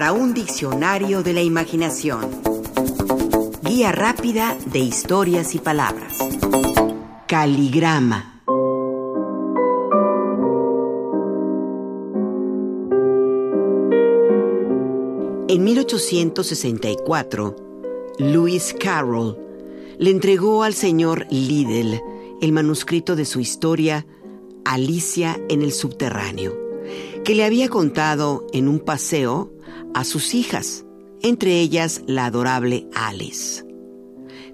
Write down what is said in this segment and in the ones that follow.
para un diccionario de la imaginación. Guía rápida de historias y palabras. Caligrama. En 1864, Lewis Carroll le entregó al señor Liddell el manuscrito de su historia Alicia en el subterráneo, que le había contado en un paseo a sus hijas, entre ellas la adorable Alice.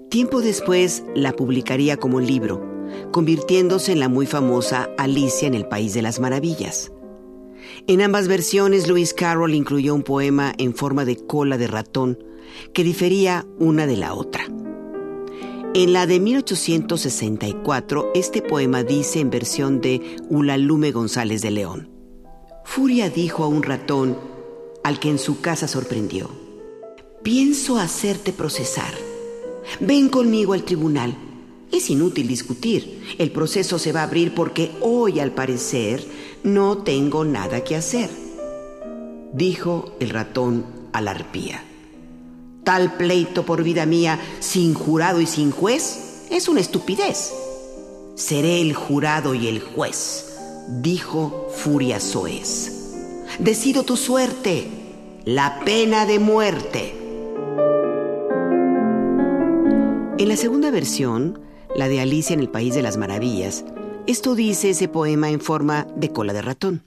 Tiempo después la publicaría como libro, convirtiéndose en la muy famosa Alicia en el País de las Maravillas. En ambas versiones, Lewis Carroll incluyó un poema en forma de cola de ratón que difería una de la otra. En la de 1864, este poema dice en versión de Ulalume González de León. Furia dijo a un ratón al que en su casa sorprendió, pienso hacerte procesar. Ven conmigo al tribunal. Es inútil discutir. El proceso se va a abrir porque hoy, al parecer, no tengo nada que hacer. Dijo el ratón a la arpía. Tal pleito por vida mía, sin jurado y sin juez, es una estupidez. Seré el jurado y el juez, dijo Furia Soez. Decido tu suerte, la pena de muerte. En la segunda versión, la de Alicia en el País de las Maravillas, esto dice ese poema en forma de cola de ratón.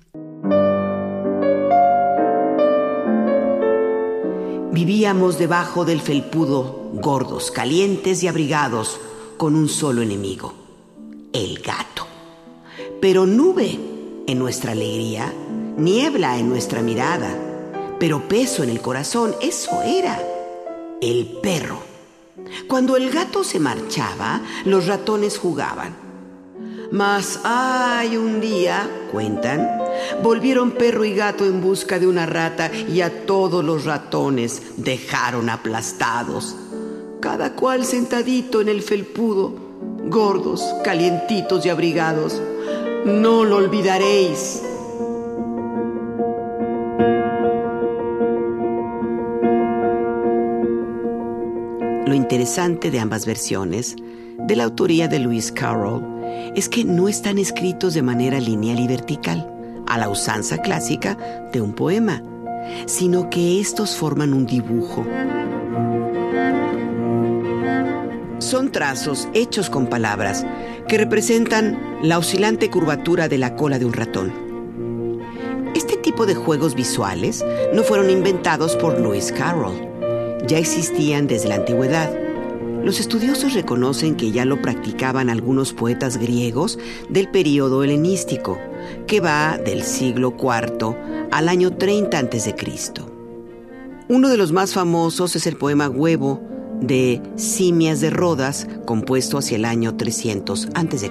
Vivíamos debajo del felpudo, gordos, calientes y abrigados, con un solo enemigo, el gato. Pero nube en nuestra alegría, niebla en nuestra mirada, pero peso en el corazón, eso era el perro. Cuando el gato se marchaba, los ratones jugaban. Mas, ay, un día, cuentan, volvieron perro y gato en busca de una rata y a todos los ratones dejaron aplastados, cada cual sentadito en el felpudo, gordos, calientitos y abrigados. No lo olvidaréis. Interesante de ambas versiones, de la autoría de Lewis Carroll, es que no están escritos de manera lineal y vertical, a la usanza clásica de un poema, sino que estos forman un dibujo. Son trazos hechos con palabras que representan la oscilante curvatura de la cola de un ratón. Este tipo de juegos visuales no fueron inventados por Lewis Carroll ya existían desde la antigüedad. Los estudiosos reconocen que ya lo practicaban algunos poetas griegos del período helenístico, que va del siglo IV al año 30 a.C. Uno de los más famosos es el poema Huevo de Simias de Rodas, compuesto hacia el año 300 a.C.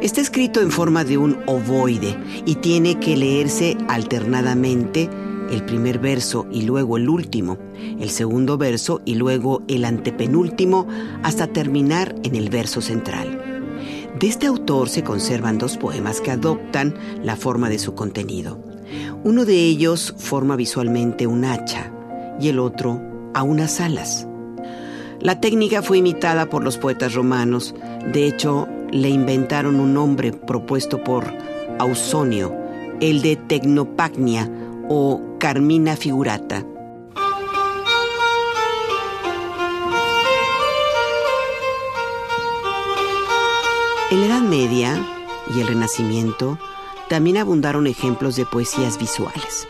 Está escrito en forma de un ovoide y tiene que leerse alternadamente el primer verso y luego el último, el segundo verso y luego el antepenúltimo, hasta terminar en el verso central. De este autor se conservan dos poemas que adoptan la forma de su contenido. Uno de ellos forma visualmente un hacha y el otro a unas alas. La técnica fue imitada por los poetas romanos, de hecho le inventaron un nombre propuesto por Ausonio, el de tecnopagnia o Carmina figurata. En la Edad Media y el Renacimiento también abundaron ejemplos de poesías visuales.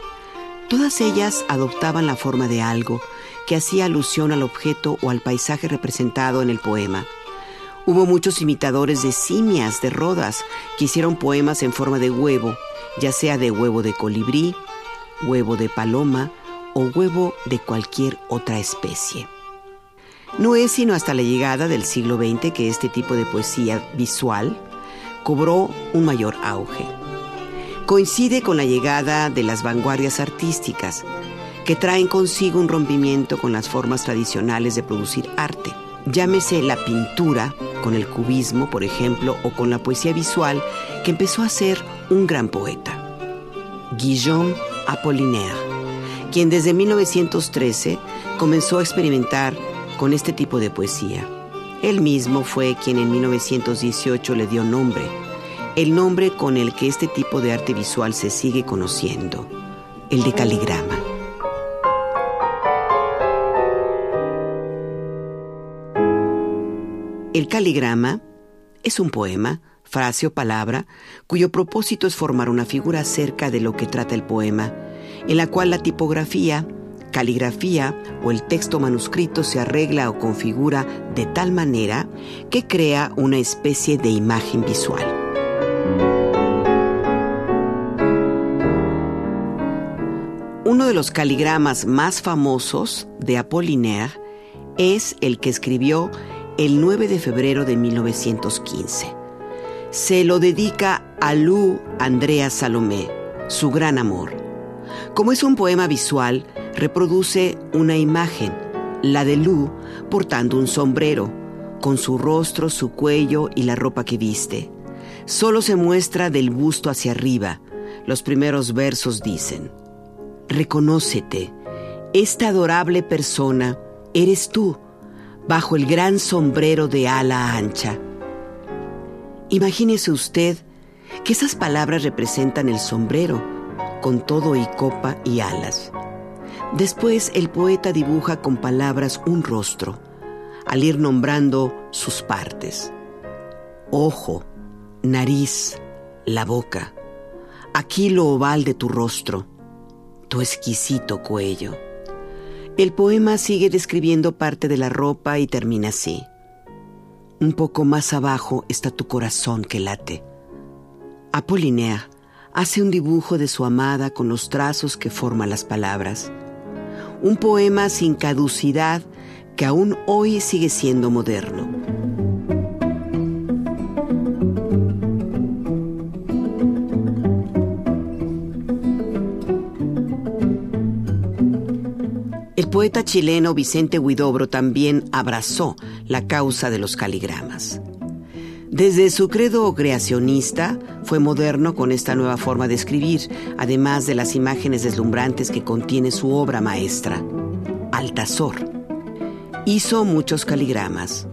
Todas ellas adoptaban la forma de algo que hacía alusión al objeto o al paisaje representado en el poema. Hubo muchos imitadores de simias, de rodas, que hicieron poemas en forma de huevo, ya sea de huevo de colibrí, huevo de paloma o huevo de cualquier otra especie. No es sino hasta la llegada del siglo XX que este tipo de poesía visual cobró un mayor auge. Coincide con la llegada de las vanguardias artísticas, que traen consigo un rompimiento con las formas tradicionales de producir arte. Llámese la pintura, con el cubismo, por ejemplo, o con la poesía visual, que empezó a ser un gran poeta. Guillaume Apollinaire, quien desde 1913 comenzó a experimentar con este tipo de poesía. Él mismo fue quien en 1918 le dio nombre, el nombre con el que este tipo de arte visual se sigue conociendo, el de caligrama. El caligrama es un poema, frase o palabra, cuyo propósito es formar una figura acerca de lo que trata el poema, en la cual la tipografía, caligrafía o el texto manuscrito se arregla o configura de tal manera que crea una especie de imagen visual. Uno de los caligramas más famosos de Apollinaire es el que escribió el 9 de febrero de 1915. Se lo dedica a Lou Andrea Salomé, su gran amor. Como es un poema visual, reproduce una imagen, la de Lou portando un sombrero, con su rostro, su cuello y la ropa que viste. Solo se muestra del busto hacia arriba. Los primeros versos dicen, Reconócete, esta adorable persona eres tú, bajo el gran sombrero de ala ancha. Imagínese usted que esas palabras representan el sombrero, con todo y copa y alas. Después el poeta dibuja con palabras un rostro, al ir nombrando sus partes. Ojo, nariz, la boca, aquí lo oval de tu rostro, tu exquisito cuello. El poema sigue describiendo parte de la ropa y termina así. Un poco más abajo está tu corazón que late. Apollinaire hace un dibujo de su amada con los trazos que forman las palabras. Un poema sin caducidad que aún hoy sigue siendo moderno. Poeta chileno Vicente Huidobro también abrazó la causa de los caligramas. Desde su credo creacionista, fue moderno con esta nueva forma de escribir, además de las imágenes deslumbrantes que contiene su obra maestra, Altazor. Hizo muchos caligramas.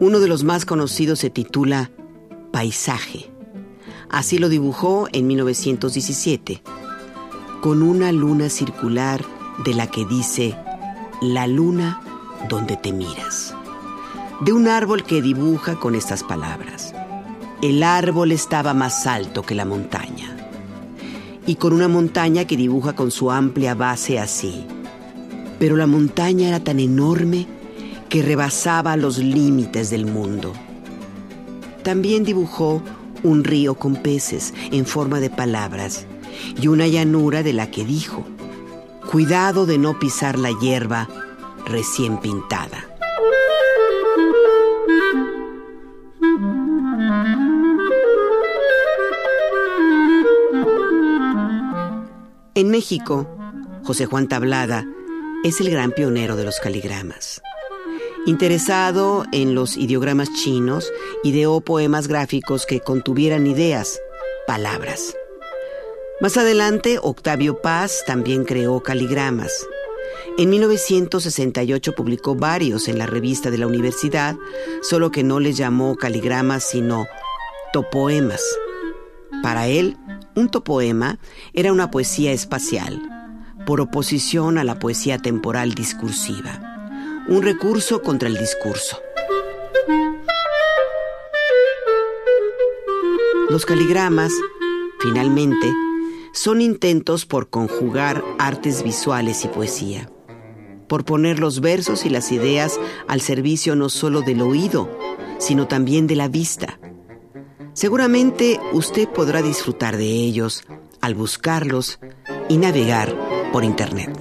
Uno de los más conocidos se titula Paisaje. Así lo dibujó en 1917, con una luna circular de la que dice La luna donde te miras. De un árbol que dibuja con estas palabras. El árbol estaba más alto que la montaña. Y con una montaña que dibuja con su amplia base así. Pero la montaña era tan enorme que rebasaba los límites del mundo. También dibujó un río con peces en forma de palabras y una llanura de la que dijo, Cuidado de no pisar la hierba recién pintada. En México, José Juan Tablada es el gran pionero de los caligramas. Interesado en los ideogramas chinos, ideó poemas gráficos que contuvieran ideas, palabras. Más adelante, Octavio Paz también creó caligramas. En 1968 publicó varios en la revista de la universidad, solo que no les llamó caligramas sino topoemas. Para él, un topoema era una poesía espacial, por oposición a la poesía temporal discursiva, un recurso contra el discurso. Los caligramas, finalmente, son intentos por conjugar artes visuales y poesía, por poner los versos y las ideas al servicio no solo del oído, sino también de la vista. Seguramente usted podrá disfrutar de ellos al buscarlos y navegar por Internet.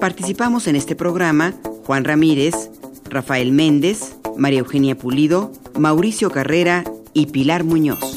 Participamos en este programa Juan Ramírez, Rafael Méndez, María Eugenia Pulido, Mauricio Carrera y Pilar Muñoz.